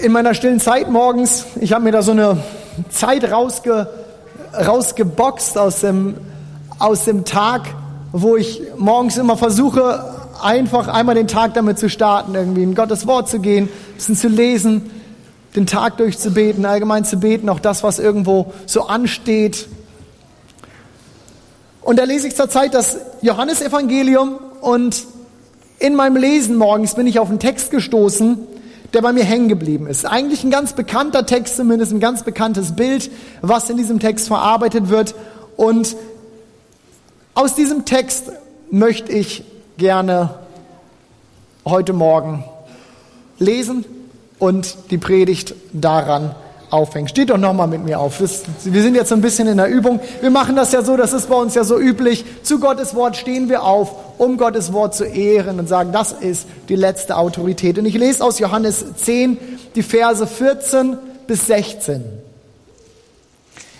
In meiner stillen Zeit morgens, ich habe mir da so eine Zeit rausge, rausgeboxt aus dem, aus dem Tag, wo ich morgens immer versuche, einfach einmal den Tag damit zu starten, irgendwie in Gottes Wort zu gehen, ein bisschen zu lesen, den Tag durchzubeten, allgemein zu beten, auch das, was irgendwo so ansteht. Und da lese ich zurzeit das Johannesevangelium und in meinem Lesen morgens bin ich auf einen Text gestoßen, der bei mir hängen geblieben ist. Eigentlich ein ganz bekannter Text, zumindest ein ganz bekanntes Bild, was in diesem Text verarbeitet wird. Und aus diesem Text möchte ich gerne heute Morgen lesen und die Predigt daran aufhängen. Steht doch nochmal mit mir auf. wir sind jetzt so ein bisschen in der Übung. Wir machen das ja so, das ist bei uns ja so üblich. Zu Gottes Wort stehen wir auf, um Gottes Wort zu ehren und sagen, das ist die letzte Autorität. Und ich lese aus Johannes 10 die Verse 14 bis 16.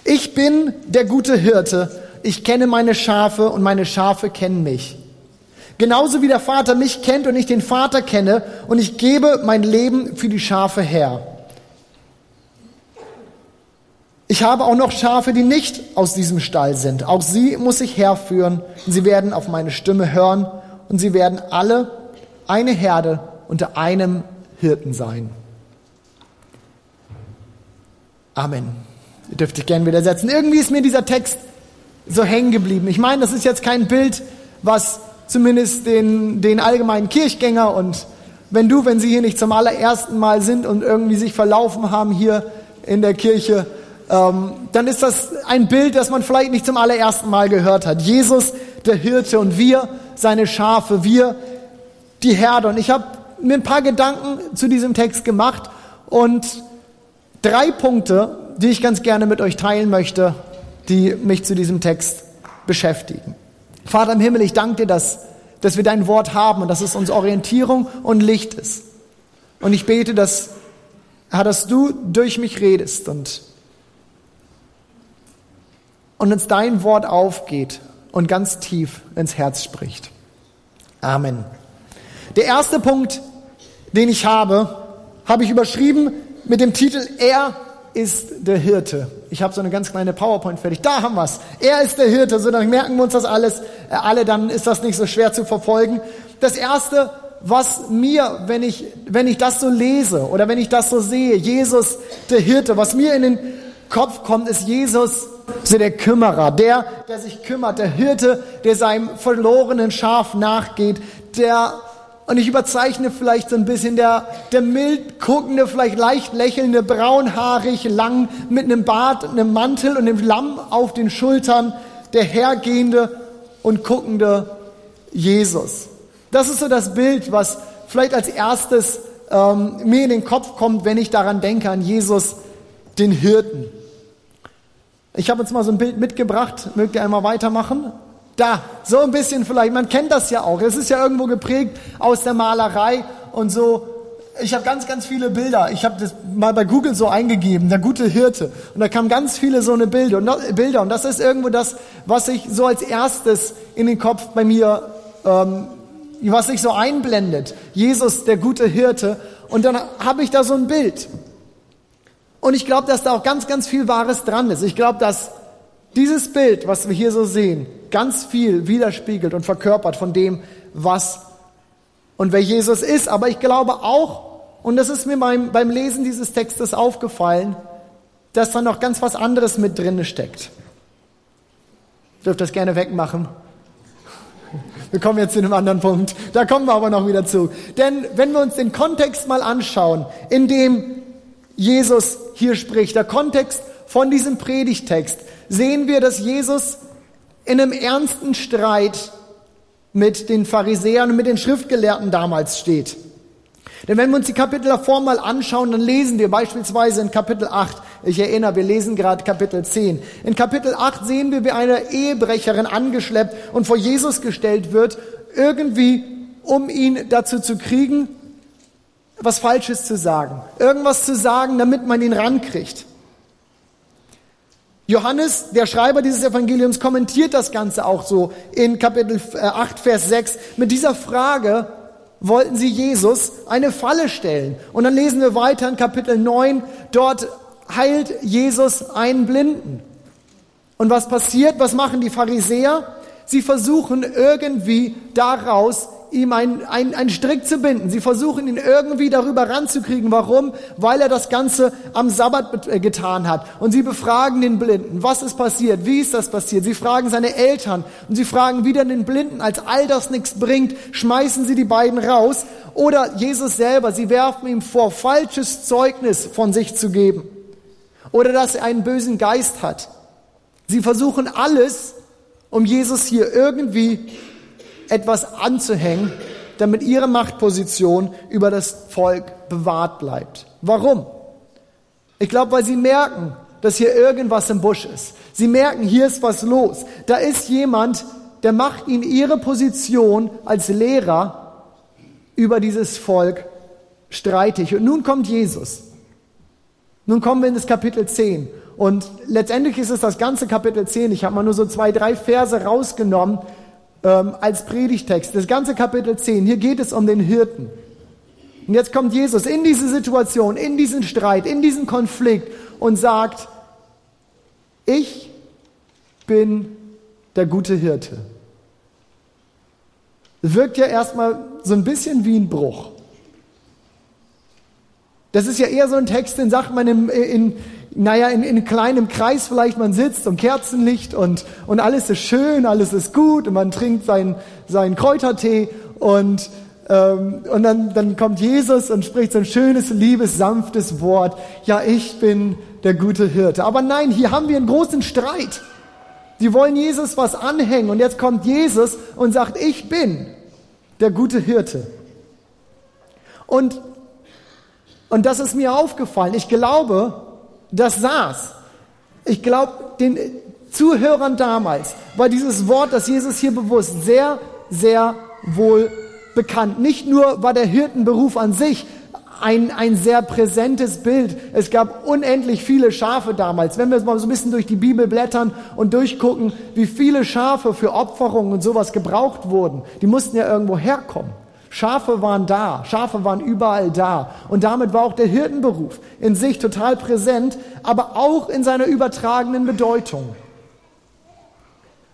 Ich bin der gute Hirte. Ich kenne meine Schafe und meine Schafe kennen mich. Genauso wie der Vater mich kennt und ich den Vater kenne und ich gebe mein Leben für die Schafe her. Ich habe auch noch Schafe, die nicht aus diesem Stall sind. Auch sie muss ich herführen. Sie werden auf meine Stimme hören und sie werden alle eine Herde unter einem Hirten sein. Amen. Ihr dürft euch gerne widersetzen. Irgendwie ist mir dieser Text so hängen geblieben. Ich meine, das ist jetzt kein Bild, was zumindest den, den allgemeinen Kirchgänger und wenn du, wenn sie hier nicht zum allerersten Mal sind und irgendwie sich verlaufen haben hier in der Kirche, ähm, dann ist das ein Bild, das man vielleicht nicht zum allerersten Mal gehört hat. Jesus, der Hirte und wir, seine Schafe, wir, die Herde. Und ich habe mir ein paar Gedanken zu diesem Text gemacht und drei Punkte, die ich ganz gerne mit euch teilen möchte, die mich zu diesem Text beschäftigen. Vater im Himmel, ich danke dir, dass, dass wir dein Wort haben und dass es uns Orientierung und Licht ist. Und ich bete, dass, dass du durch mich redest und und uns dein Wort aufgeht und ganz tief ins Herz spricht. Amen. Der erste Punkt, den ich habe, habe ich überschrieben mit dem Titel Er ist der Hirte. Ich habe so eine ganz kleine PowerPoint fertig. Da haben wir's. Er ist der Hirte. So dann merken wir uns das alles äh, alle, dann ist das nicht so schwer zu verfolgen. Das erste, was mir, wenn ich wenn ich das so lese oder wenn ich das so sehe, Jesus der Hirte, was mir in den Kopf kommt, ist Jesus so der Kümmerer, der, der sich kümmert, der Hirte, der seinem verlorenen Schaf nachgeht, der, und ich überzeichne vielleicht so ein bisschen, der, der mild guckende, vielleicht leicht lächelnde, braunhaarig, lang, mit einem Bart, einem Mantel und einem Lamm auf den Schultern, der hergehende und guckende Jesus. Das ist so das Bild, was vielleicht als erstes ähm, mir in den Kopf kommt, wenn ich daran denke, an Jesus, den Hirten. Ich habe jetzt mal so ein Bild mitgebracht. Mögt ihr einmal weitermachen? Da, so ein bisschen vielleicht. Man kennt das ja auch. Es ist ja irgendwo geprägt aus der Malerei und so. Ich habe ganz, ganz viele Bilder. Ich habe das mal bei Google so eingegeben, der gute Hirte. Und da kamen ganz viele so eine Bilder. Und, Bilder. und das ist irgendwo das, was sich so als erstes in den Kopf bei mir, ähm, was sich so einblendet. Jesus, der gute Hirte. Und dann habe ich da so ein Bild. Und ich glaube, dass da auch ganz, ganz viel Wahres dran ist. Ich glaube, dass dieses Bild, was wir hier so sehen, ganz viel widerspiegelt und verkörpert von dem, was und wer Jesus ist. Aber ich glaube auch, und das ist mir beim, beim Lesen dieses Textes aufgefallen, dass da noch ganz was anderes mit drin steckt. Ich dürft das gerne wegmachen. Wir kommen jetzt zu einem anderen Punkt. Da kommen wir aber noch wieder zu. Denn wenn wir uns den Kontext mal anschauen, in dem Jesus hier spricht, der Kontext von diesem Predigtext, sehen wir, dass Jesus in einem ernsten Streit mit den Pharisäern und mit den Schriftgelehrten damals steht. Denn wenn wir uns die Kapitel davor mal anschauen, dann lesen wir beispielsweise in Kapitel 8, ich erinnere, wir lesen gerade Kapitel 10. In Kapitel 8 sehen wir, wie eine Ehebrecherin angeschleppt und vor Jesus gestellt wird, irgendwie um ihn dazu zu kriegen, was Falsches zu sagen. Irgendwas zu sagen, damit man ihn rankriegt. Johannes, der Schreiber dieses Evangeliums, kommentiert das Ganze auch so in Kapitel 8, äh, Vers 6 mit dieser Frage, wollten sie Jesus eine Falle stellen. Und dann lesen wir weiter in Kapitel 9, dort heilt Jesus einen Blinden. Und was passiert? Was machen die Pharisäer? Sie versuchen irgendwie daraus ihm einen, einen Strick zu binden. Sie versuchen ihn irgendwie darüber ranzukriegen. Warum? Weil er das Ganze am Sabbat äh, getan hat. Und sie befragen den Blinden. Was ist passiert? Wie ist das passiert? Sie fragen seine Eltern und sie fragen wieder den Blinden. Als all das nichts bringt, schmeißen sie die beiden raus. Oder Jesus selber. Sie werfen ihm vor, falsches Zeugnis von sich zu geben. Oder dass er einen bösen Geist hat. Sie versuchen alles, um Jesus hier irgendwie etwas anzuhängen, damit ihre Machtposition über das Volk bewahrt bleibt. Warum? Ich glaube, weil sie merken, dass hier irgendwas im Busch ist. Sie merken, hier ist was los. Da ist jemand, der macht ihnen ihre Position als Lehrer über dieses Volk streitig. Und nun kommt Jesus. Nun kommen wir in das Kapitel 10. Und letztendlich ist es das ganze Kapitel 10. Ich habe mal nur so zwei, drei Verse rausgenommen, ähm, als Predigtext. Das ganze Kapitel 10. Hier geht es um den Hirten. Und jetzt kommt Jesus in diese Situation, in diesen Streit, in diesen Konflikt und sagt, ich bin der gute Hirte. Wirkt ja erstmal so ein bisschen wie ein Bruch. Das ist ja eher so ein Text, den sagt man in, in, naja, in, in kleinem Kreis vielleicht, man sitzt und Kerzenlicht und, und alles ist schön, alles ist gut und man trinkt seinen, seinen Kräutertee und, ähm, und dann, dann kommt Jesus und spricht so ein schönes, liebes, sanftes Wort. Ja, ich bin der gute Hirte. Aber nein, hier haben wir einen großen Streit. Sie wollen Jesus was anhängen und jetzt kommt Jesus und sagt, ich bin der gute Hirte. Und, und das ist mir aufgefallen. Ich glaube, das saß. Ich glaube, den Zuhörern damals war dieses Wort, das Jesus hier bewusst, sehr, sehr wohl bekannt. Nicht nur war der Hirtenberuf an sich ein, ein sehr präsentes Bild. Es gab unendlich viele Schafe damals. Wenn wir mal so ein bisschen durch die Bibel blättern und durchgucken, wie viele Schafe für Opferungen und sowas gebraucht wurden, die mussten ja irgendwo herkommen. Schafe waren da, Schafe waren überall da. Und damit war auch der Hirtenberuf in sich total präsent, aber auch in seiner übertragenen Bedeutung.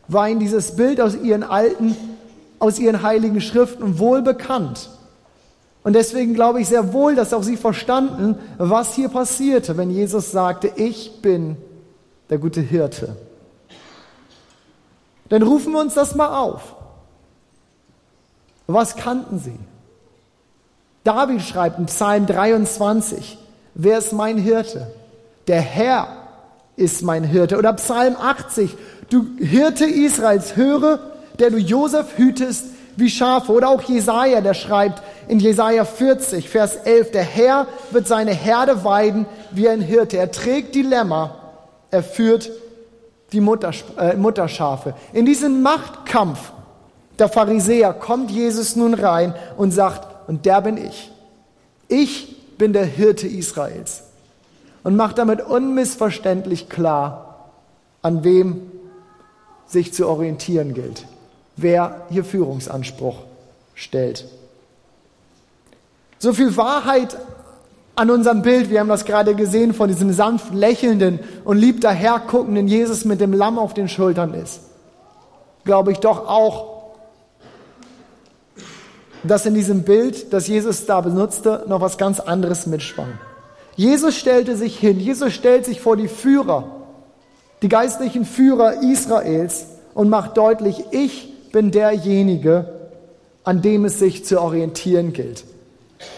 War ihnen dieses Bild aus ihren alten, aus ihren heiligen Schriften wohl bekannt. Und deswegen glaube ich sehr wohl, dass auch sie verstanden, was hier passierte, wenn Jesus sagte, ich bin der gute Hirte. Dann rufen wir uns das mal auf. Was kannten sie? David schreibt in Psalm 23, wer ist mein Hirte? Der Herr ist mein Hirte. Oder Psalm 80, du Hirte Israels, höre, der du Josef hütest wie Schafe. Oder auch Jesaja, der schreibt in Jesaja 40, Vers 11, der Herr wird seine Herde weiden wie ein Hirte. Er trägt die Lämmer, er führt die äh, Mutterschafe. In diesem Machtkampf der Pharisäer kommt Jesus nun rein und sagt, und der bin ich. Ich bin der Hirte Israels. Und macht damit unmissverständlich klar, an wem sich zu orientieren gilt. Wer hier Führungsanspruch stellt. So viel Wahrheit an unserem Bild, wir haben das gerade gesehen, von diesem sanft lächelnden und lieb daherguckenden Jesus mit dem Lamm auf den Schultern ist, glaube ich doch auch dass in diesem Bild, das Jesus da benutzte, noch was ganz anderes mitschwang. Jesus stellte sich hin, Jesus stellt sich vor die Führer, die geistlichen Führer Israels und macht deutlich, ich bin derjenige, an dem es sich zu orientieren gilt.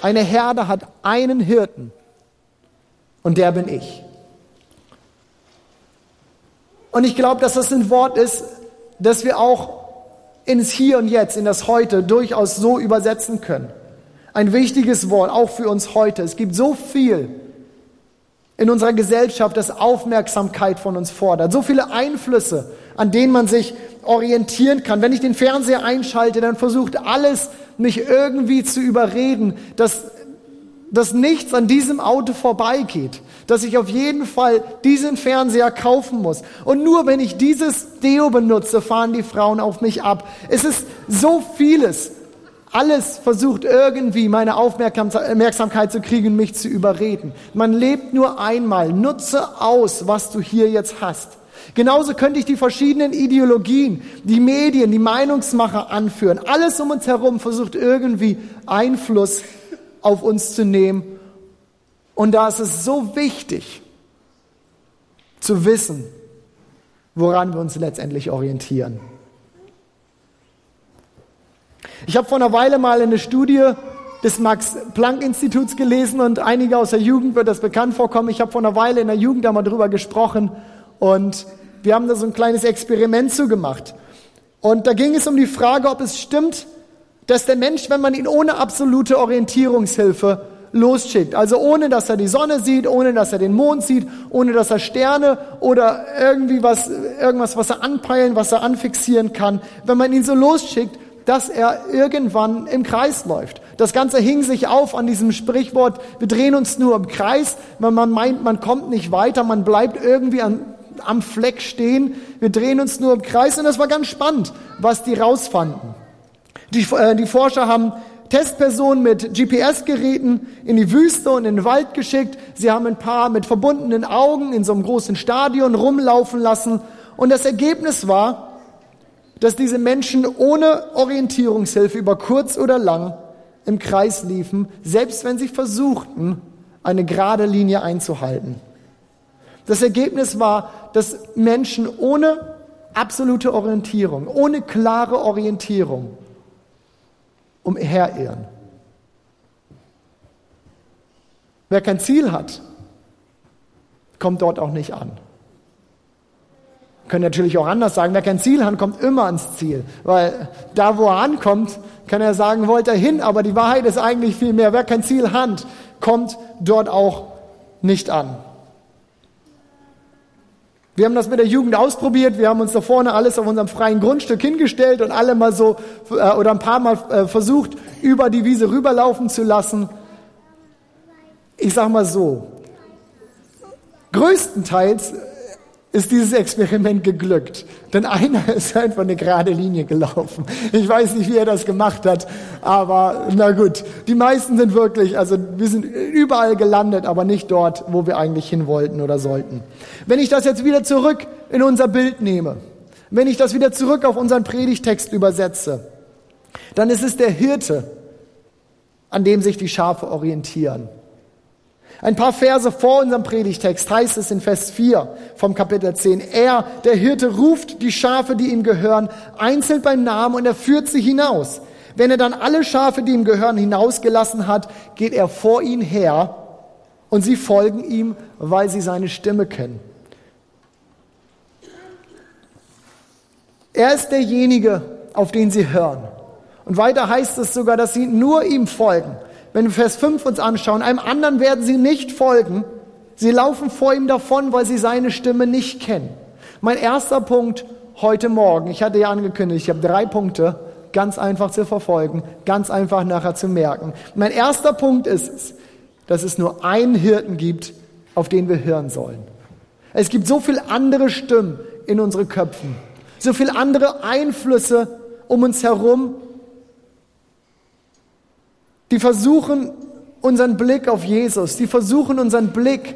Eine Herde hat einen Hirten und der bin ich. Und ich glaube, dass das ein Wort ist, das wir auch ins Hier und Jetzt, in das Heute durchaus so übersetzen können. Ein wichtiges Wort, auch für uns heute. Es gibt so viel in unserer Gesellschaft, das Aufmerksamkeit von uns fordert. So viele Einflüsse, an denen man sich orientieren kann. Wenn ich den Fernseher einschalte, dann versucht alles, mich irgendwie zu überreden, dass, dass nichts an diesem Auto vorbeigeht dass ich auf jeden Fall diesen Fernseher kaufen muss. Und nur wenn ich dieses Deo benutze, fahren die Frauen auf mich ab. Es ist so vieles Alles versucht irgendwie meine Aufmerksamkeit zu kriegen, mich zu überreden. Man lebt nur einmal. Nutze aus, was du hier jetzt hast. Genauso könnte ich die verschiedenen Ideologien, die Medien, die Meinungsmacher anführen. Alles um uns herum versucht irgendwie Einfluss auf uns zu nehmen. Und da ist es so wichtig zu wissen, woran wir uns letztendlich orientieren. Ich habe vor einer Weile mal eine Studie des Max-Planck-Instituts gelesen und einige aus der Jugend wird das bekannt vorkommen. Ich habe vor einer Weile in der Jugend da mal drüber gesprochen und wir haben da so ein kleines Experiment zugemacht. Und da ging es um die Frage, ob es stimmt, dass der Mensch, wenn man ihn ohne absolute Orientierungshilfe losschickt, also ohne dass er die Sonne sieht, ohne dass er den Mond sieht, ohne dass er Sterne oder irgendwie was, irgendwas, was er anpeilen, was er anfixieren kann, wenn man ihn so losschickt, dass er irgendwann im Kreis läuft. Das Ganze hing sich auf an diesem Sprichwort, wir drehen uns nur im Kreis, wenn man meint, man kommt nicht weiter, man bleibt irgendwie an, am Fleck stehen, wir drehen uns nur im Kreis und das war ganz spannend, was die rausfanden. Die, äh, die Forscher haben Testpersonen mit GPS-Geräten in die Wüste und in den Wald geschickt. Sie haben ein paar mit verbundenen Augen in so einem großen Stadion rumlaufen lassen. Und das Ergebnis war, dass diese Menschen ohne Orientierungshilfe über kurz oder lang im Kreis liefen, selbst wenn sie versuchten, eine gerade Linie einzuhalten. Das Ergebnis war, dass Menschen ohne absolute Orientierung, ohne klare Orientierung umherirren. Wer kein Ziel hat, kommt dort auch nicht an können natürlich auch anders sagen, wer kein Ziel hat, kommt immer ans Ziel. Weil da, wo er ankommt, kann er sagen, wollt er hin, aber die Wahrheit ist eigentlich viel mehr, wer kein Ziel hat, kommt dort auch nicht an. Wir haben das mit der Jugend ausprobiert. Wir haben uns da vorne alles auf unserem freien Grundstück hingestellt und alle mal so äh, oder ein paar Mal äh, versucht, über die Wiese rüberlaufen zu lassen. Ich sag mal so. Größtenteils ist dieses Experiment geglückt. Denn einer ist einfach eine gerade Linie gelaufen. Ich weiß nicht, wie er das gemacht hat, aber na gut. Die meisten sind wirklich, also wir sind überall gelandet, aber nicht dort, wo wir eigentlich hin wollten oder sollten. Wenn ich das jetzt wieder zurück in unser Bild nehme, wenn ich das wieder zurück auf unseren Predigtext übersetze, dann ist es der Hirte, an dem sich die Schafe orientieren. Ein paar Verse vor unserem Predigtext heißt es in Vers 4 vom Kapitel 10, er, der Hirte, ruft die Schafe, die ihm gehören, einzeln beim Namen und er führt sie hinaus. Wenn er dann alle Schafe, die ihm gehören, hinausgelassen hat, geht er vor ihnen her und sie folgen ihm, weil sie seine Stimme kennen. Er ist derjenige, auf den sie hören. Und weiter heißt es sogar, dass sie nur ihm folgen wenn wir Vers 5 uns anschauen, einem anderen werden sie nicht folgen. Sie laufen vor ihm davon, weil sie seine Stimme nicht kennen. Mein erster Punkt heute Morgen, ich hatte ja angekündigt, ich habe drei Punkte, ganz einfach zu verfolgen, ganz einfach nachher zu merken. Mein erster Punkt ist es, dass es nur einen Hirten gibt, auf den wir hören sollen. Es gibt so viele andere Stimmen in unseren Köpfen, so viele andere Einflüsse um uns herum, die versuchen unseren Blick auf Jesus, die versuchen unseren Blick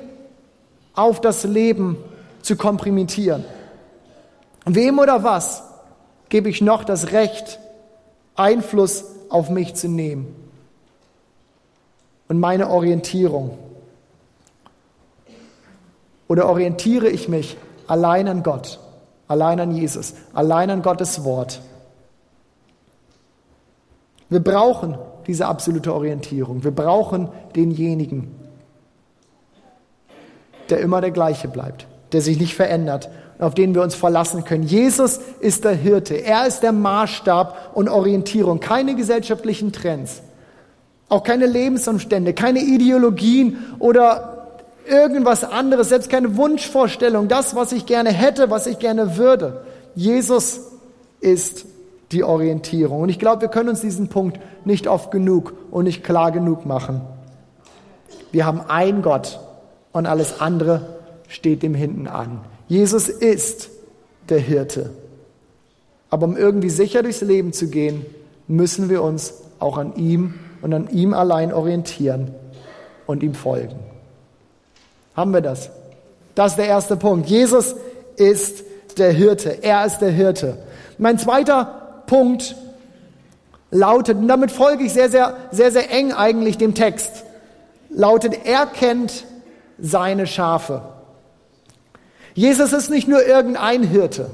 auf das Leben zu komprimieren. Wem oder was gebe ich noch das Recht, Einfluss auf mich zu nehmen und meine Orientierung? Oder orientiere ich mich allein an Gott, allein an Jesus, allein an Gottes Wort? Wir brauchen diese absolute Orientierung. Wir brauchen denjenigen, der immer der gleiche bleibt, der sich nicht verändert, auf den wir uns verlassen können. Jesus ist der Hirte. Er ist der Maßstab und Orientierung. Keine gesellschaftlichen Trends. Auch keine Lebensumstände, keine Ideologien oder irgendwas anderes, selbst keine Wunschvorstellung, das, was ich gerne hätte, was ich gerne würde. Jesus ist die Orientierung. Und ich glaube, wir können uns diesen Punkt nicht oft genug und nicht klar genug machen. Wir haben einen Gott und alles andere steht dem hinten an. Jesus ist der Hirte. Aber um irgendwie sicher durchs Leben zu gehen, müssen wir uns auch an ihm und an ihm allein orientieren und ihm folgen. Haben wir das? Das ist der erste Punkt. Jesus ist der Hirte. Er ist der Hirte. Mein zweiter Punkt lautet, und damit folge ich sehr, sehr, sehr, sehr eng eigentlich dem Text, lautet, er kennt seine Schafe. Jesus ist nicht nur irgendein Hirte.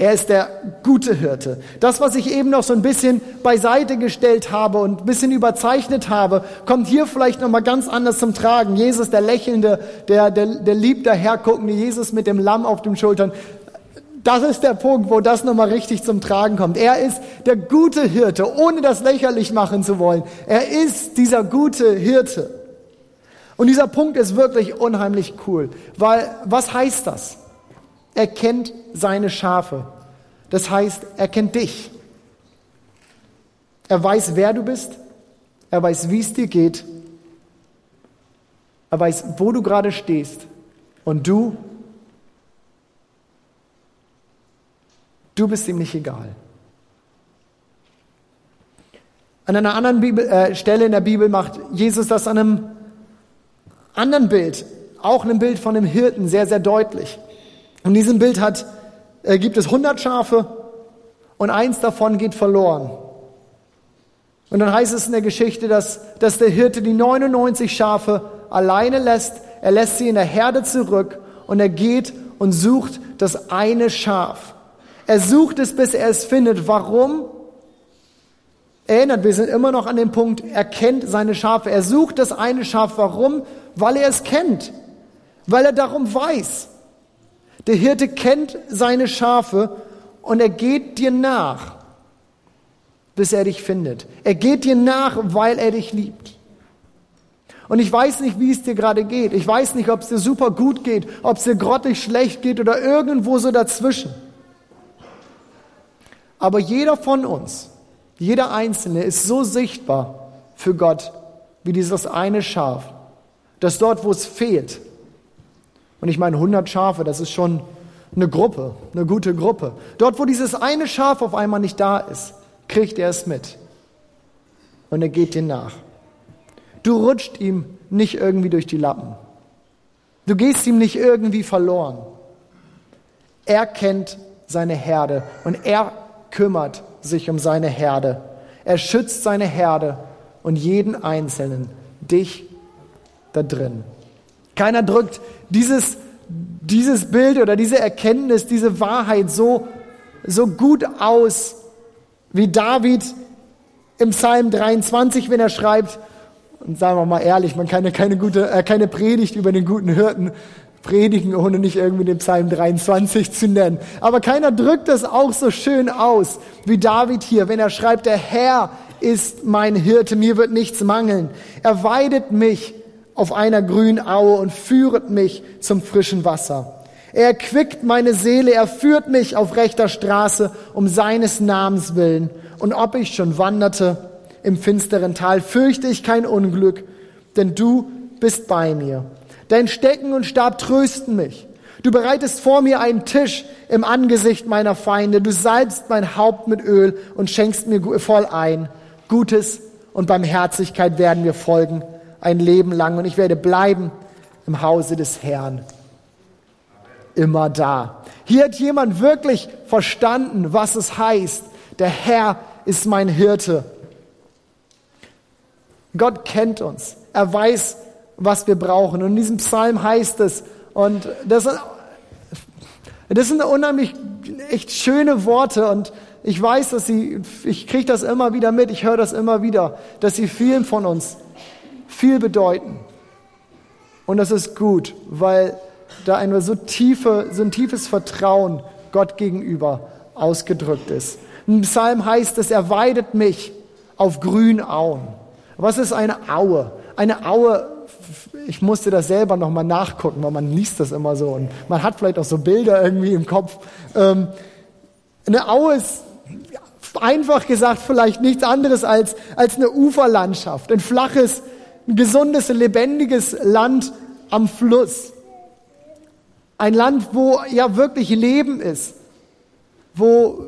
Er ist der gute Hirte. Das, was ich eben noch so ein bisschen beiseite gestellt habe und ein bisschen überzeichnet habe, kommt hier vielleicht noch mal ganz anders zum Tragen. Jesus, der lächelnde, der, der, der lieb daherguckende Jesus mit dem Lamm auf den Schultern. Das ist der Punkt, wo das nochmal richtig zum Tragen kommt. Er ist der gute Hirte, ohne das lächerlich machen zu wollen. Er ist dieser gute Hirte. Und dieser Punkt ist wirklich unheimlich cool, weil was heißt das? Er kennt seine Schafe. Das heißt, er kennt dich. Er weiß, wer du bist. Er weiß, wie es dir geht. Er weiß, wo du gerade stehst. Und du, du bist ihm nicht egal. An einer anderen Bibel, äh, Stelle in der Bibel macht Jesus das an einem anderen Bild, auch einem Bild von einem Hirten, sehr, sehr deutlich. In diesem Bild hat, äh, gibt es 100 Schafe und eins davon geht verloren. Und dann heißt es in der Geschichte, dass, dass der Hirte die 99 Schafe alleine lässt. Er lässt sie in der Herde zurück und er geht und sucht das eine Schaf. Er sucht es, bis er es findet. Warum? Erinnert, wir sind immer noch an dem Punkt, er kennt seine Schafe. Er sucht das eine Schaf. Warum? Weil er es kennt. Weil er darum weiß. Der Hirte kennt seine Schafe und er geht dir nach, bis er dich findet. Er geht dir nach, weil er dich liebt. Und ich weiß nicht, wie es dir gerade geht. Ich weiß nicht, ob es dir super gut geht, ob es dir grottig schlecht geht oder irgendwo so dazwischen. Aber jeder von uns, jeder Einzelne ist so sichtbar für Gott wie dieses eine Schaf, dass dort, wo es fehlt, und ich meine, 100 Schafe, das ist schon eine Gruppe, eine gute Gruppe. Dort, wo dieses eine Schaf auf einmal nicht da ist, kriegt er es mit. Und er geht dir nach. Du rutscht ihm nicht irgendwie durch die Lappen. Du gehst ihm nicht irgendwie verloren. Er kennt seine Herde und er kümmert sich um seine Herde. Er schützt seine Herde und jeden Einzelnen, dich da drin. Keiner drückt dieses, dieses Bild oder diese Erkenntnis, diese Wahrheit so, so gut aus, wie David im Psalm 23, wenn er schreibt, und sagen wir mal ehrlich, man kann ja keine, gute, äh, keine Predigt über den guten Hirten predigen, ohne nicht irgendwie den Psalm 23 zu nennen. Aber keiner drückt das auch so schön aus wie David hier, wenn er schreibt, der Herr ist mein Hirte, mir wird nichts mangeln. Er weidet mich auf einer grünen Aue und führet mich zum frischen Wasser. Er erquickt meine Seele, er führt mich auf rechter Straße um seines Namens willen. Und ob ich schon wanderte im finsteren Tal, fürchte ich kein Unglück, denn du bist bei mir. Dein Stecken und Stab trösten mich. Du bereitest vor mir einen Tisch im Angesicht meiner Feinde. Du salbst mein Haupt mit Öl und schenkst mir voll ein. Gutes und Barmherzigkeit werden mir folgen ein Leben lang und ich werde bleiben im Hause des Herrn. Immer da. Hier hat jemand wirklich verstanden, was es heißt. Der Herr ist mein Hirte. Gott kennt uns. Er weiß, was wir brauchen. Und in diesem Psalm heißt es, und das, das sind unheimlich echt schöne Worte und ich weiß, dass sie, ich kriege das immer wieder mit, ich höre das immer wieder, dass sie vielen von uns viel bedeuten. Und das ist gut, weil da ein so, tiefe, so ein tiefes Vertrauen Gott gegenüber ausgedrückt ist. Im Psalm heißt es, er weidet mich auf grünen Auen. Was ist eine Aue? Eine Aue, ich musste das selber nochmal nachgucken, weil man liest das immer so und man hat vielleicht auch so Bilder irgendwie im Kopf. Ähm, eine Aue ist einfach gesagt vielleicht nichts anderes als, als eine Uferlandschaft, ein flaches, ein gesundes, lebendiges Land am Fluss. Ein Land, wo ja wirklich Leben ist, wo,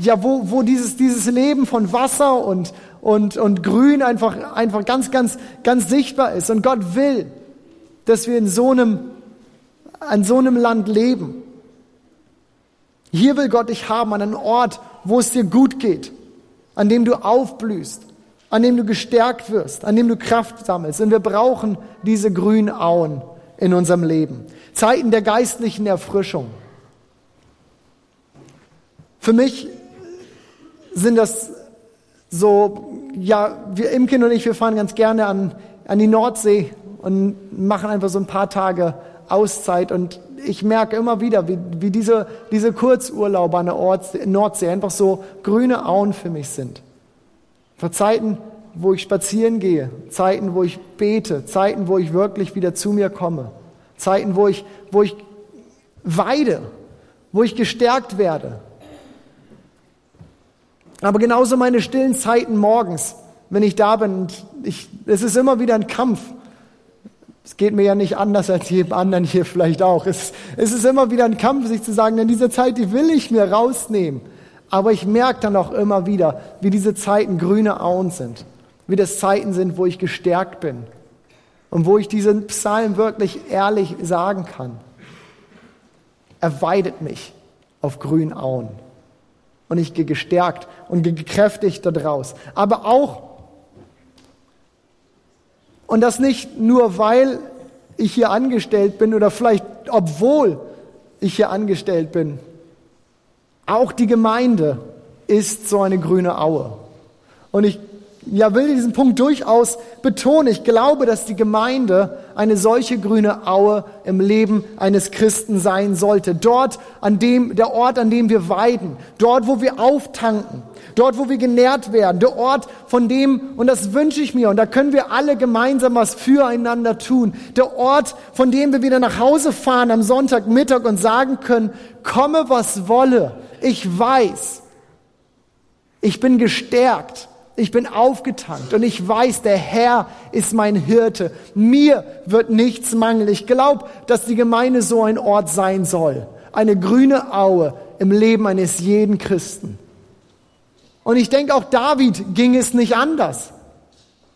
ja, wo, wo dieses, dieses Leben von Wasser und, und, und Grün einfach, einfach ganz, ganz, ganz sichtbar ist. Und Gott will, dass wir in so einem, an so einem Land leben. Hier will Gott dich haben, an einem Ort, wo es dir gut geht, an dem du aufblühst, an dem du gestärkt wirst, an dem du Kraft sammelst. Und wir brauchen diese grünen Auen in unserem Leben. Zeiten der geistlichen Erfrischung. Für mich sind das so, ja, wir Imken und ich, wir fahren ganz gerne an, an die Nordsee und machen einfach so ein paar Tage Auszeit und ich merke immer wieder, wie, wie diese, diese Kurzurlaube an der Ortsee, Nordsee einfach so grüne Auen für mich sind. Vor Zeiten, wo ich spazieren gehe, Zeiten, wo ich bete, Zeiten, wo ich wirklich wieder zu mir komme, Zeiten, wo ich, wo ich weide, wo ich gestärkt werde. Aber genauso meine stillen Zeiten morgens, wenn ich da bin, ich, es ist immer wieder ein Kampf. Es geht mir ja nicht anders als jedem anderen hier vielleicht auch. Es, es ist immer wieder ein Kampf, sich zu sagen, in dieser Zeit, die will ich mir rausnehmen. Aber ich merke dann auch immer wieder, wie diese Zeiten grüne Auen sind. Wie das Zeiten sind, wo ich gestärkt bin. Und wo ich diesen Psalm wirklich ehrlich sagen kann. Er weidet mich auf grünen Auen. Und ich gehe gestärkt und gekräftigt daraus. Aber auch und das nicht nur, weil ich hier angestellt bin oder vielleicht obwohl ich hier angestellt bin. Auch die Gemeinde ist so eine grüne Aue. Und ich ja, will diesen Punkt durchaus betonen. Ich glaube, dass die Gemeinde eine solche grüne Aue im Leben eines Christen sein sollte. Dort, an dem, der Ort, an dem wir weiden. Dort, wo wir auftanken. Dort, wo wir genährt werden. Der Ort, von dem, und das wünsche ich mir, und da können wir alle gemeinsam was füreinander tun. Der Ort, von dem wir wieder nach Hause fahren am Sonntagmittag und sagen können, komme was wolle. Ich weiß, ich bin gestärkt. Ich bin aufgetankt und ich weiß, der Herr ist mein Hirte. Mir wird nichts mangeln. Ich glaube, dass die Gemeinde so ein Ort sein soll. Eine grüne Aue im Leben eines jeden Christen. Und ich denke, auch David ging es nicht anders.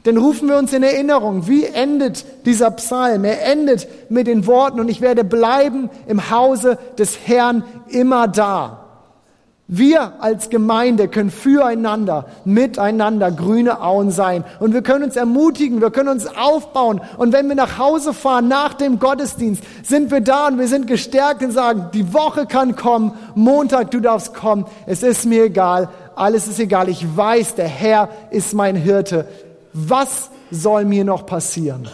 Denn rufen wir uns in Erinnerung, wie endet dieser Psalm? Er endet mit den Worten, und ich werde bleiben im Hause des Herrn immer da. Wir als Gemeinde können füreinander, miteinander grüne Auen sein. Und wir können uns ermutigen, wir können uns aufbauen. Und wenn wir nach Hause fahren nach dem Gottesdienst, sind wir da und wir sind gestärkt und sagen, die Woche kann kommen, Montag, du darfst kommen. Es ist mir egal, alles ist egal. Ich weiß, der Herr ist mein Hirte. Was soll mir noch passieren?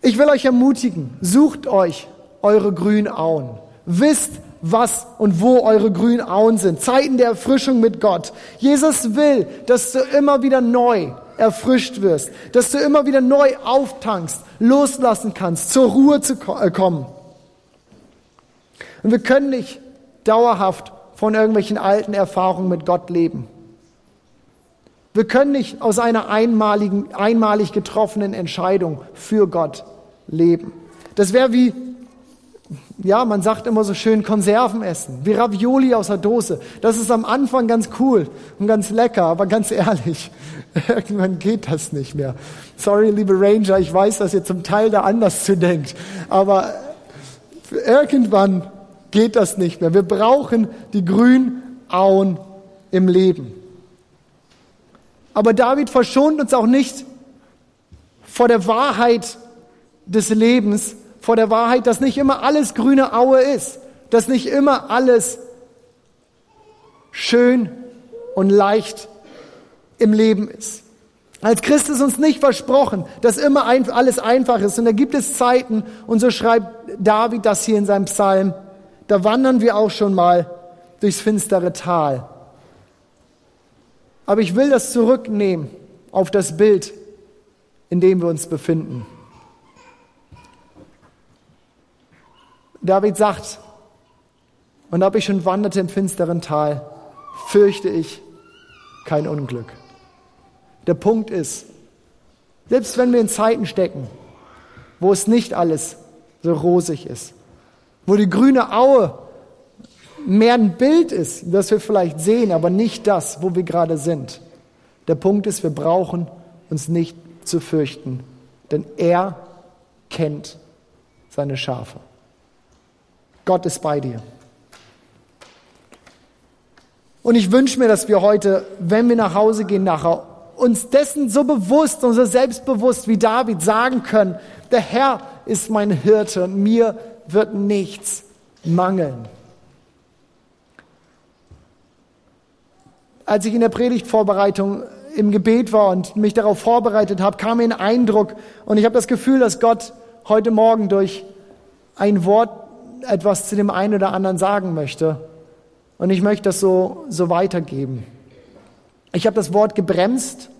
Ich will euch ermutigen, sucht euch eure grünen Auen. Wisst, was und wo eure grünen Auen sind. Zeiten der Erfrischung mit Gott. Jesus will, dass du immer wieder neu erfrischt wirst, dass du immer wieder neu auftankst, loslassen kannst, zur Ruhe zu äh, kommen. Und wir können nicht dauerhaft von irgendwelchen alten Erfahrungen mit Gott leben. Wir können nicht aus einer einmaligen, einmalig getroffenen Entscheidung für Gott leben. Das wäre wie ja, man sagt immer so schön Konserven essen, wie Ravioli aus der Dose. Das ist am Anfang ganz cool und ganz lecker, aber ganz ehrlich, irgendwann geht das nicht mehr. Sorry, liebe Ranger, ich weiß, dass ihr zum Teil da anders zu denkt, aber irgendwann geht das nicht mehr. Wir brauchen die grünen Auen im Leben. Aber David verschont uns auch nicht vor der Wahrheit des Lebens, vor der Wahrheit, dass nicht immer alles grüne Aue ist, dass nicht immer alles schön und leicht im Leben ist. Als Christ ist uns nicht versprochen, dass immer alles einfach ist. Und da gibt es Zeiten, und so schreibt David das hier in seinem Psalm, da wandern wir auch schon mal durchs finstere Tal. Aber ich will das zurücknehmen auf das Bild, in dem wir uns befinden. David sagt, und ob ich schon wanderte im finsteren Tal, fürchte ich kein Unglück. Der Punkt ist, selbst wenn wir in Zeiten stecken, wo es nicht alles so rosig ist, wo die grüne Aue mehr ein Bild ist, das wir vielleicht sehen, aber nicht das, wo wir gerade sind. Der Punkt ist, wir brauchen uns nicht zu fürchten, denn er kennt seine Schafe. Gott ist bei dir. Und ich wünsche mir, dass wir heute, wenn wir nach Hause gehen, nachher uns dessen so bewusst und so selbstbewusst wie David sagen können, der Herr ist mein Hirte und mir wird nichts mangeln. Als ich in der Predigtvorbereitung im Gebet war und mich darauf vorbereitet habe, kam mir ein Eindruck und ich habe das Gefühl, dass Gott heute Morgen durch ein Wort etwas zu dem einen oder anderen sagen möchte. Und ich möchte das so, so weitergeben. Ich habe das Wort gebremst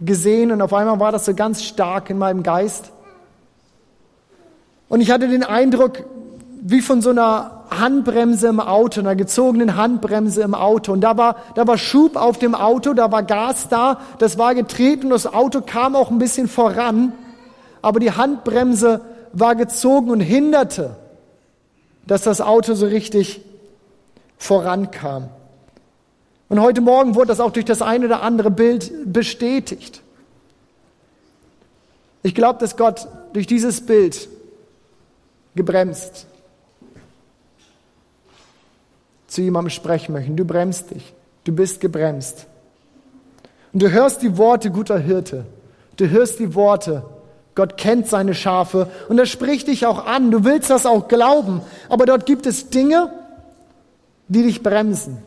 gesehen und auf einmal war das so ganz stark in meinem Geist. Und ich hatte den Eindruck, wie von so einer Handbremse im Auto, einer gezogenen Handbremse im Auto. Und da war, da war Schub auf dem Auto, da war Gas da, das war getreten, das Auto kam auch ein bisschen voran, aber die Handbremse war gezogen und hinderte, dass das Auto so richtig vorankam. Und heute Morgen wurde das auch durch das eine oder andere Bild bestätigt. Ich glaube, dass Gott durch dieses Bild gebremst zu jemandem sprechen möchte. Du bremst dich. Du bist gebremst. Und du hörst die Worte guter Hirte. Du hörst die Worte. Gott kennt seine Schafe und er spricht dich auch an. Du willst das auch glauben. Aber dort gibt es Dinge, die dich bremsen.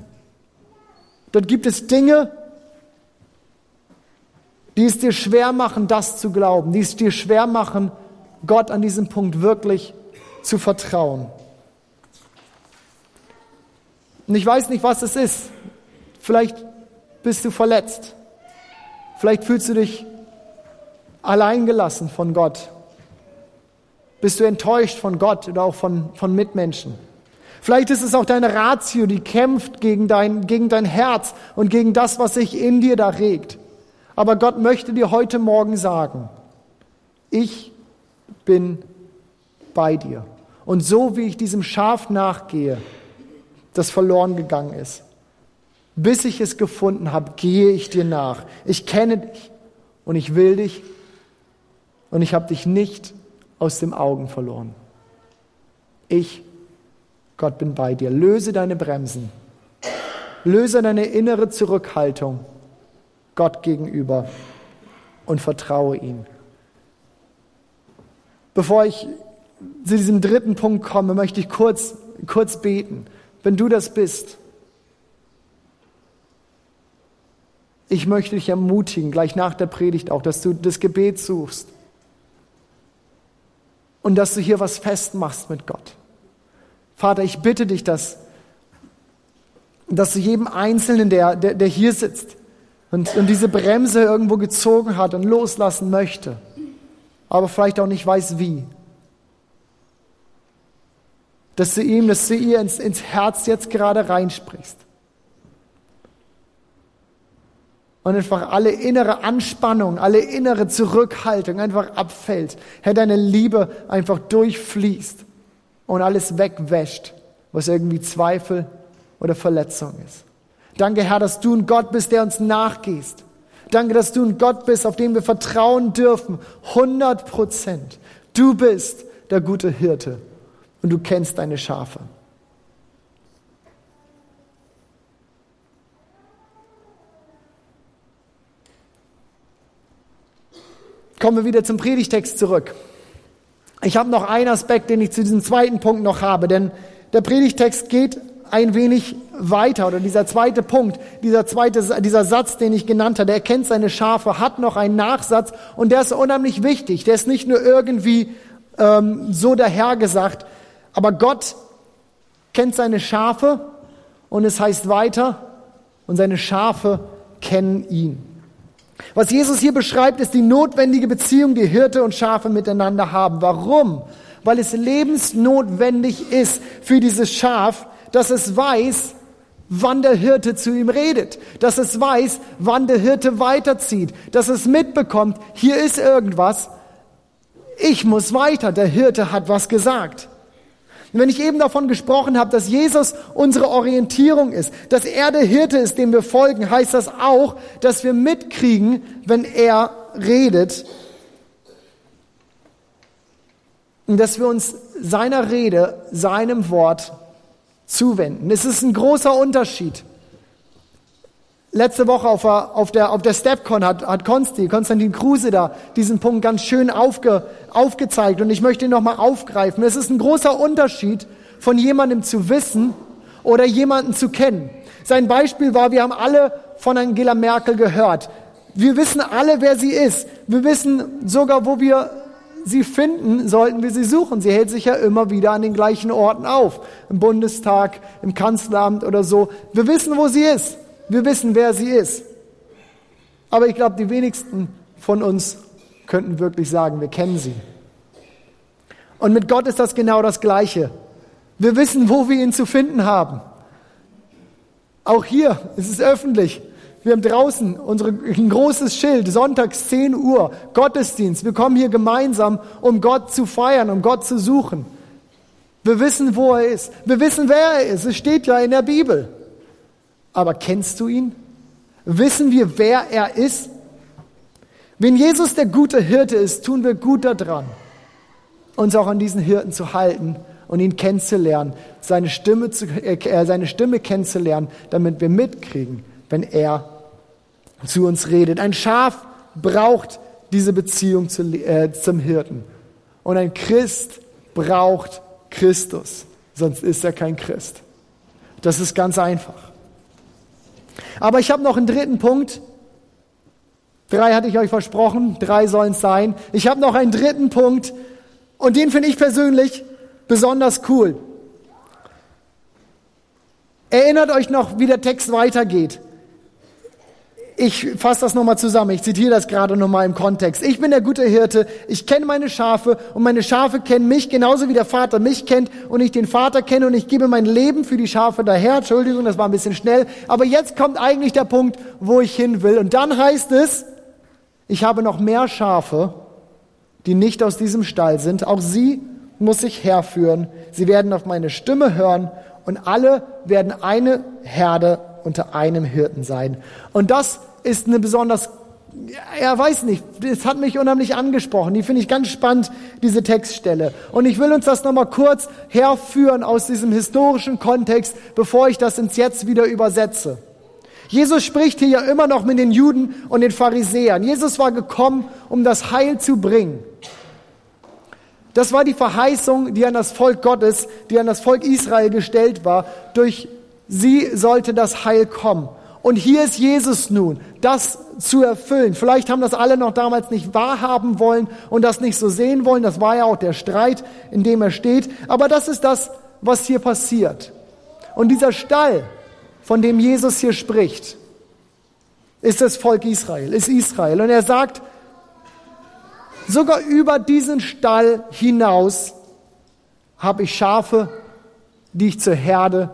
Dort gibt es Dinge, die es dir schwer machen, das zu glauben, die es dir schwer machen, Gott an diesem Punkt wirklich zu vertrauen. Und ich weiß nicht, was es ist. Vielleicht bist du verletzt. Vielleicht fühlst du dich alleingelassen von Gott. Bist du enttäuscht von Gott oder auch von, von Mitmenschen. Vielleicht ist es auch deine Ratio, die kämpft gegen dein, gegen dein Herz und gegen das, was sich in dir da regt. Aber Gott möchte dir heute Morgen sagen, ich bin bei dir. Und so wie ich diesem Schaf nachgehe, das verloren gegangen ist, bis ich es gefunden habe, gehe ich dir nach. Ich kenne dich und ich will dich und ich habe dich nicht aus dem Augen verloren. Ich Gott bin bei dir. Löse deine Bremsen. Löse deine innere Zurückhaltung Gott gegenüber und vertraue ihm. Bevor ich zu diesem dritten Punkt komme, möchte ich kurz, kurz beten. Wenn du das bist, ich möchte dich ermutigen, gleich nach der Predigt auch, dass du das Gebet suchst und dass du hier was festmachst mit Gott. Vater, ich bitte dich, dass, dass du jedem Einzelnen, der, der, der hier sitzt und, und diese Bremse irgendwo gezogen hat und loslassen möchte, aber vielleicht auch nicht weiß wie, dass du ihm, dass du ihr ins, ins Herz jetzt gerade reinsprichst. Und einfach alle innere Anspannung, alle innere Zurückhaltung einfach abfällt. Herr, deine Liebe einfach durchfließt und alles wegwäscht, was irgendwie Zweifel oder Verletzung ist. Danke, Herr, dass du ein Gott bist, der uns nachgehst. Danke, dass du ein Gott bist, auf den wir vertrauen dürfen. 100 Prozent. Du bist der gute Hirte und du kennst deine Schafe. Kommen wir wieder zum Predigtext zurück. Ich habe noch einen Aspekt, den ich zu diesem zweiten Punkt noch habe, denn der Predigtext geht ein wenig weiter oder dieser zweite Punkt, dieser zweite, dieser Satz, den ich genannt habe, der kennt seine Schafe, hat noch einen Nachsatz und der ist unheimlich wichtig. Der ist nicht nur irgendwie ähm, so dahergesagt, aber Gott kennt seine Schafe und es heißt weiter und seine Schafe kennen ihn. Was Jesus hier beschreibt, ist die notwendige Beziehung, die Hirte und Schafe miteinander haben. Warum? Weil es lebensnotwendig ist für dieses Schaf, dass es weiß, wann der Hirte zu ihm redet, dass es weiß, wann der Hirte weiterzieht, dass es mitbekommt, hier ist irgendwas, ich muss weiter, der Hirte hat was gesagt. Und wenn ich eben davon gesprochen habe, dass Jesus unsere Orientierung ist, dass er der Hirte ist, dem wir folgen, heißt das auch, dass wir mitkriegen, wenn er redet und dass wir uns seiner Rede, seinem Wort zuwenden. Es ist ein großer Unterschied. Letzte Woche auf der, auf der, auf der StepCon hat, hat Konsti, Konstantin Kruse da diesen Punkt ganz schön aufge, aufgezeigt und ich möchte ihn nochmal aufgreifen. Es ist ein großer Unterschied von jemandem zu wissen oder jemanden zu kennen. Sein Beispiel war, wir haben alle von Angela Merkel gehört. Wir wissen alle, wer sie ist. Wir wissen sogar, wo wir sie finden, sollten wir sie suchen. Sie hält sich ja immer wieder an den gleichen Orten auf. Im Bundestag, im Kanzleramt oder so. Wir wissen, wo sie ist. Wir wissen, wer sie ist. Aber ich glaube, die wenigsten von uns könnten wirklich sagen, wir kennen sie. Und mit Gott ist das genau das Gleiche. Wir wissen, wo wir ihn zu finden haben. Auch hier ist es öffentlich. Wir haben draußen unsere, ein großes Schild, sonntags 10 Uhr, Gottesdienst. Wir kommen hier gemeinsam, um Gott zu feiern, um Gott zu suchen. Wir wissen, wo er ist. Wir wissen, wer er ist. Es steht ja in der Bibel. Aber kennst du ihn? Wissen wir, wer er ist? Wenn Jesus der gute Hirte ist, tun wir gut daran, uns auch an diesen Hirten zu halten und ihn kennenzulernen, seine Stimme, zu, äh, seine Stimme kennenzulernen, damit wir mitkriegen, wenn er zu uns redet. Ein Schaf braucht diese Beziehung zu, äh, zum Hirten. Und ein Christ braucht Christus. Sonst ist er kein Christ. Das ist ganz einfach. Aber ich habe noch einen dritten Punkt. Drei hatte ich euch versprochen, drei sollen es sein. Ich habe noch einen dritten Punkt und den finde ich persönlich besonders cool. Erinnert euch noch, wie der Text weitergeht ich fasse das nochmal zusammen. Ich zitiere das gerade nochmal im Kontext. Ich bin der gute Hirte. Ich kenne meine Schafe und meine Schafe kennen mich genauso wie der Vater mich kennt und ich den Vater kenne und ich gebe mein Leben für die Schafe daher. Entschuldigung, das war ein bisschen schnell. Aber jetzt kommt eigentlich der Punkt, wo ich hin will. Und dann heißt es, ich habe noch mehr Schafe, die nicht aus diesem Stall sind. Auch sie muss ich herführen. Sie werden auf meine Stimme hören und alle werden eine Herde unter einem Hirten sein. Und das ist eine besonders, er weiß nicht, das hat mich unheimlich angesprochen. Die finde ich ganz spannend, diese Textstelle. Und ich will uns das nochmal kurz herführen aus diesem historischen Kontext, bevor ich das ins Jetzt wieder übersetze. Jesus spricht hier ja immer noch mit den Juden und den Pharisäern. Jesus war gekommen, um das Heil zu bringen. Das war die Verheißung, die an das Volk Gottes, die an das Volk Israel gestellt war, durch Sie sollte das Heil kommen. Und hier ist Jesus nun, das zu erfüllen. Vielleicht haben das alle noch damals nicht wahrhaben wollen und das nicht so sehen wollen. Das war ja auch der Streit, in dem er steht. Aber das ist das, was hier passiert. Und dieser Stall, von dem Jesus hier spricht, ist das Volk Israel, ist Israel. Und er sagt, sogar über diesen Stall hinaus habe ich Schafe, die ich zur Herde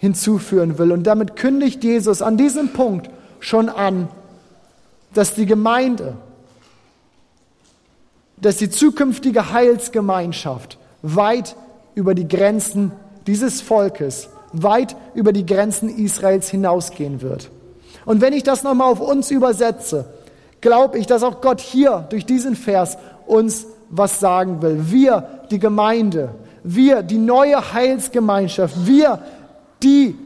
hinzuführen will. Und damit kündigt Jesus an diesem Punkt schon an, dass die Gemeinde, dass die zukünftige Heilsgemeinschaft weit über die Grenzen dieses Volkes, weit über die Grenzen Israels hinausgehen wird. Und wenn ich das nochmal auf uns übersetze, glaube ich, dass auch Gott hier durch diesen Vers uns was sagen will. Wir, die Gemeinde, wir, die neue Heilsgemeinschaft, wir, die,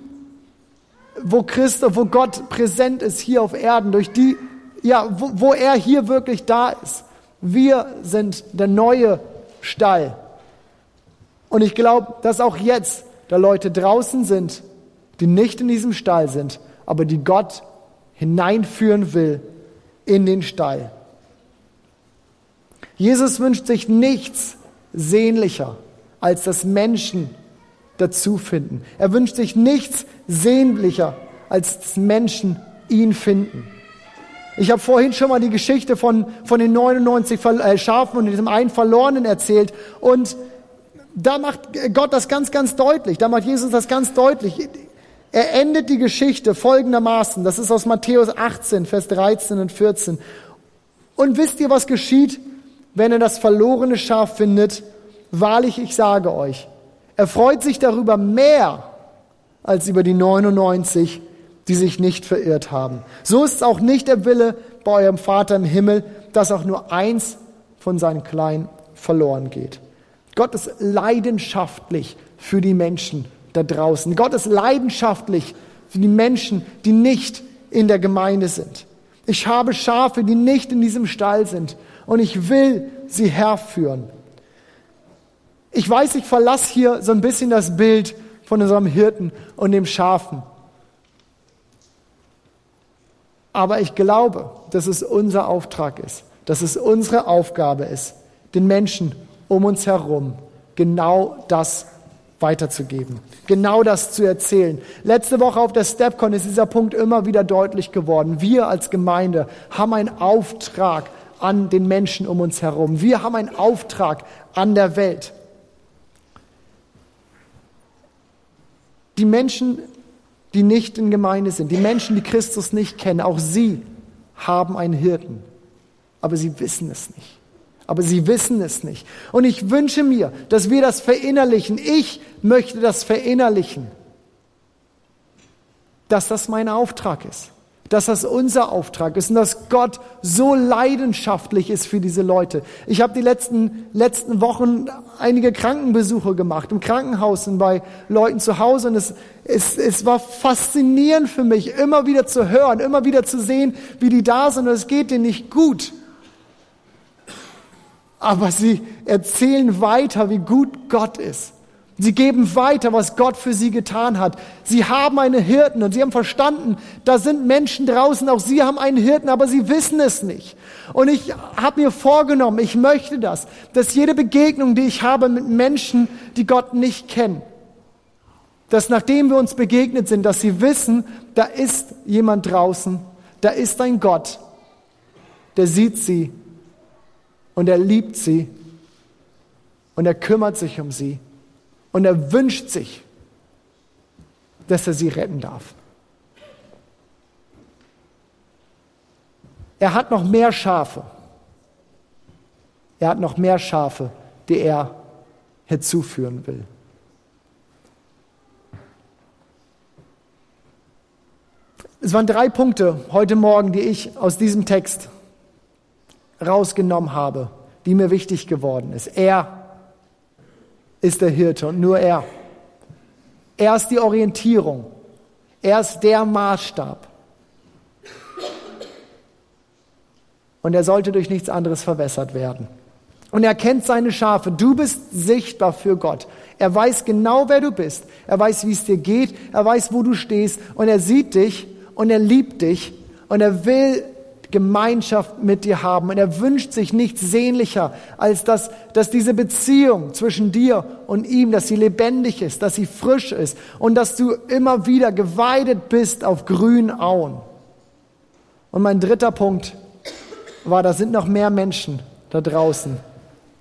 wo Christus, wo Gott präsent ist hier auf Erden, durch die, ja, wo, wo er hier wirklich da ist. Wir sind der neue Stall. Und ich glaube, dass auch jetzt da Leute draußen sind, die nicht in diesem Stall sind, aber die Gott hineinführen will in den Stall. Jesus wünscht sich nichts sehnlicher, als dass Menschen dazu finden. Er wünscht sich nichts sehnlicher, als Menschen ihn finden. Ich habe vorhin schon mal die Geschichte von, von den 99 äh, Schafen und diesem einen Verlorenen erzählt. Und da macht Gott das ganz, ganz deutlich. Da macht Jesus das ganz deutlich. Er endet die Geschichte folgendermaßen. Das ist aus Matthäus 18, Vers 13 und 14. Und wisst ihr, was geschieht, wenn er das verlorene Schaf findet? Wahrlich, ich sage euch, Er freut sich darüber mehr als über die 99, die sich nicht verirrt haben. So ist es auch nicht der Wille bei eurem Vater im Himmel, dass auch nur eins von seinen Kleinen verloren geht. Gott ist leidenschaftlich für die Menschen da draußen. Gott ist leidenschaftlich für die Menschen, die nicht in der Gemeinde sind. Ich habe Schafe, die nicht in diesem Stall sind und ich will sie herführen. Ich weiß, ich verlasse hier so ein bisschen das Bild von unserem Hirten und dem Schafen. Aber ich glaube, dass es unser Auftrag ist, dass es unsere Aufgabe ist, den Menschen um uns herum genau das weiterzugeben, genau das zu erzählen. Letzte Woche auf der StepCon ist dieser Punkt immer wieder deutlich geworden. Wir als Gemeinde haben einen Auftrag an den Menschen um uns herum. Wir haben einen Auftrag an der Welt. Die Menschen, die nicht in Gemeinde sind, die Menschen, die Christus nicht kennen, auch sie haben einen Hirten. Aber sie wissen es nicht. Aber sie wissen es nicht. Und ich wünsche mir, dass wir das verinnerlichen. Ich möchte das verinnerlichen. Dass das mein Auftrag ist dass das unser Auftrag ist und dass Gott so leidenschaftlich ist für diese Leute. Ich habe die letzten, letzten Wochen einige Krankenbesuche gemacht im Krankenhaus und bei Leuten zu Hause und es, es, es war faszinierend für mich, immer wieder zu hören, immer wieder zu sehen, wie die da sind und es geht denen nicht gut. Aber sie erzählen weiter, wie gut Gott ist. Sie geben weiter, was Gott für sie getan hat. Sie haben eine Hirten und sie haben verstanden, da sind Menschen draußen, auch sie haben einen Hirten, aber sie wissen es nicht. Und ich habe mir vorgenommen, ich möchte das, dass jede Begegnung, die ich habe mit Menschen, die Gott nicht kennen, dass nachdem wir uns begegnet sind, dass sie wissen, da ist jemand draußen, da ist ein Gott, der sieht sie und er liebt sie und er kümmert sich um sie und er wünscht sich, dass er sie retten darf. Er hat noch mehr Schafe. Er hat noch mehr Schafe, die er herzuführen will. Es waren drei Punkte heute Morgen, die ich aus diesem Text rausgenommen habe, die mir wichtig geworden ist. Er ist der Hirte und nur er. Er ist die Orientierung. Er ist der Maßstab. Und er sollte durch nichts anderes verwässert werden. Und er kennt seine Schafe. Du bist sichtbar für Gott. Er weiß genau, wer du bist. Er weiß, wie es dir geht. Er weiß, wo du stehst. Und er sieht dich und er liebt dich. Und er will Gemeinschaft mit dir haben. Und er wünscht sich nichts sehnlicher, als dass, dass diese Beziehung zwischen dir und ihm, dass sie lebendig ist, dass sie frisch ist und dass du immer wieder geweidet bist auf grünen Auen. Und mein dritter Punkt war, da sind noch mehr Menschen da draußen,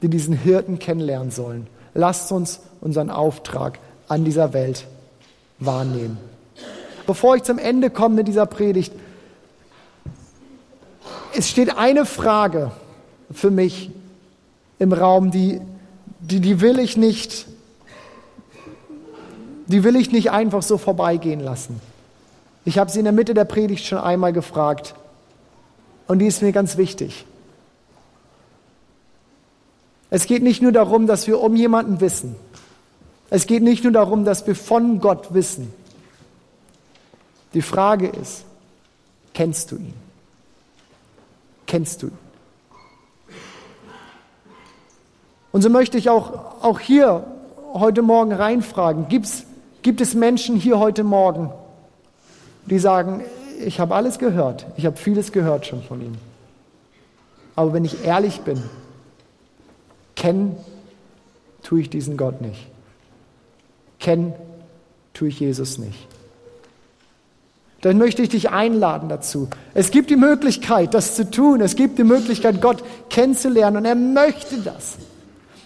die diesen Hirten kennenlernen sollen. Lasst uns unseren Auftrag an dieser Welt wahrnehmen. Bevor ich zum Ende komme mit dieser Predigt, es steht eine Frage für mich im Raum, die, die, die will ich nicht, die will ich nicht einfach so vorbeigehen lassen. Ich habe sie in der Mitte der Predigt schon einmal gefragt und die ist mir ganz wichtig. Es geht nicht nur darum, dass wir um jemanden wissen. Es geht nicht nur darum, dass wir von Gott wissen. Die Frage ist, kennst du ihn? Kennst du. Und so möchte ich auch, auch hier heute Morgen reinfragen, gibt's, gibt es Menschen hier heute Morgen, die sagen, ich habe alles gehört, ich habe vieles gehört schon von ihm. Aber wenn ich ehrlich bin, kennen tue ich diesen Gott nicht. Kennen tue ich Jesus nicht dann möchte ich dich einladen dazu. Es gibt die Möglichkeit, das zu tun. Es gibt die Möglichkeit, Gott kennenzulernen und er möchte das.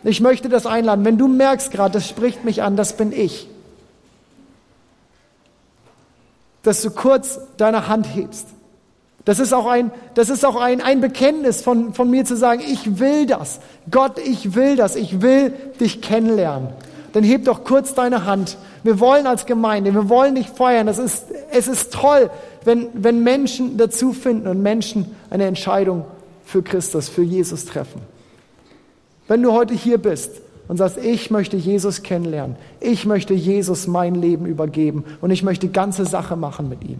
Ich möchte das einladen. Wenn du merkst gerade, das spricht mich an, das bin ich. Dass du kurz deine Hand hebst. Das ist auch ein, das ist auch ein, ein Bekenntnis von, von mir zu sagen, ich will das. Gott, ich will das. Ich will dich kennenlernen. Dann heb doch kurz deine Hand. Wir wollen als Gemeinde, wir wollen dich feiern. Das ist, es ist toll, wenn, wenn Menschen dazu finden und Menschen eine Entscheidung für Christus, für Jesus treffen. Wenn du heute hier bist und sagst, ich möchte Jesus kennenlernen, ich möchte Jesus mein Leben übergeben und ich möchte ganze Sache machen mit ihm.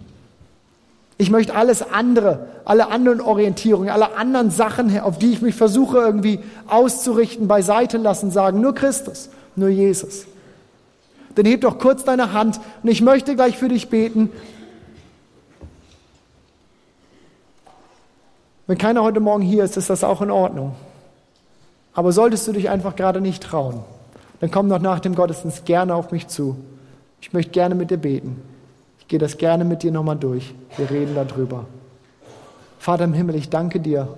Ich möchte alles andere, alle anderen Orientierungen, alle anderen Sachen, auf die ich mich versuche irgendwie auszurichten, beiseite lassen, sagen, nur Christus, nur Jesus. Dann heb doch kurz deine Hand und ich möchte gleich für dich beten. Wenn keiner heute Morgen hier ist, ist das auch in Ordnung. Aber solltest du dich einfach gerade nicht trauen, dann komm doch nach dem Gottesdienst gerne auf mich zu. Ich möchte gerne mit dir beten. Gehe das gerne mit dir nochmal durch. Wir reden darüber. Vater im Himmel, ich danke dir,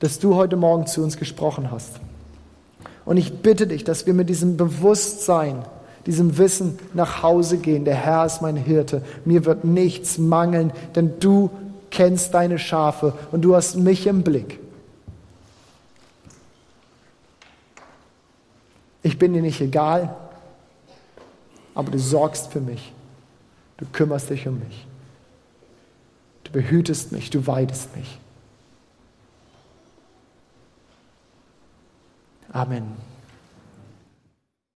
dass du heute Morgen zu uns gesprochen hast. Und ich bitte dich, dass wir mit diesem Bewusstsein, diesem Wissen nach Hause gehen. Der Herr ist mein Hirte. Mir wird nichts mangeln, denn du kennst deine Schafe und du hast mich im Blick. Ich bin dir nicht egal, aber du sorgst für mich. Du kümmerst dich um mich. Du behütest mich, du weidest mich. Amen.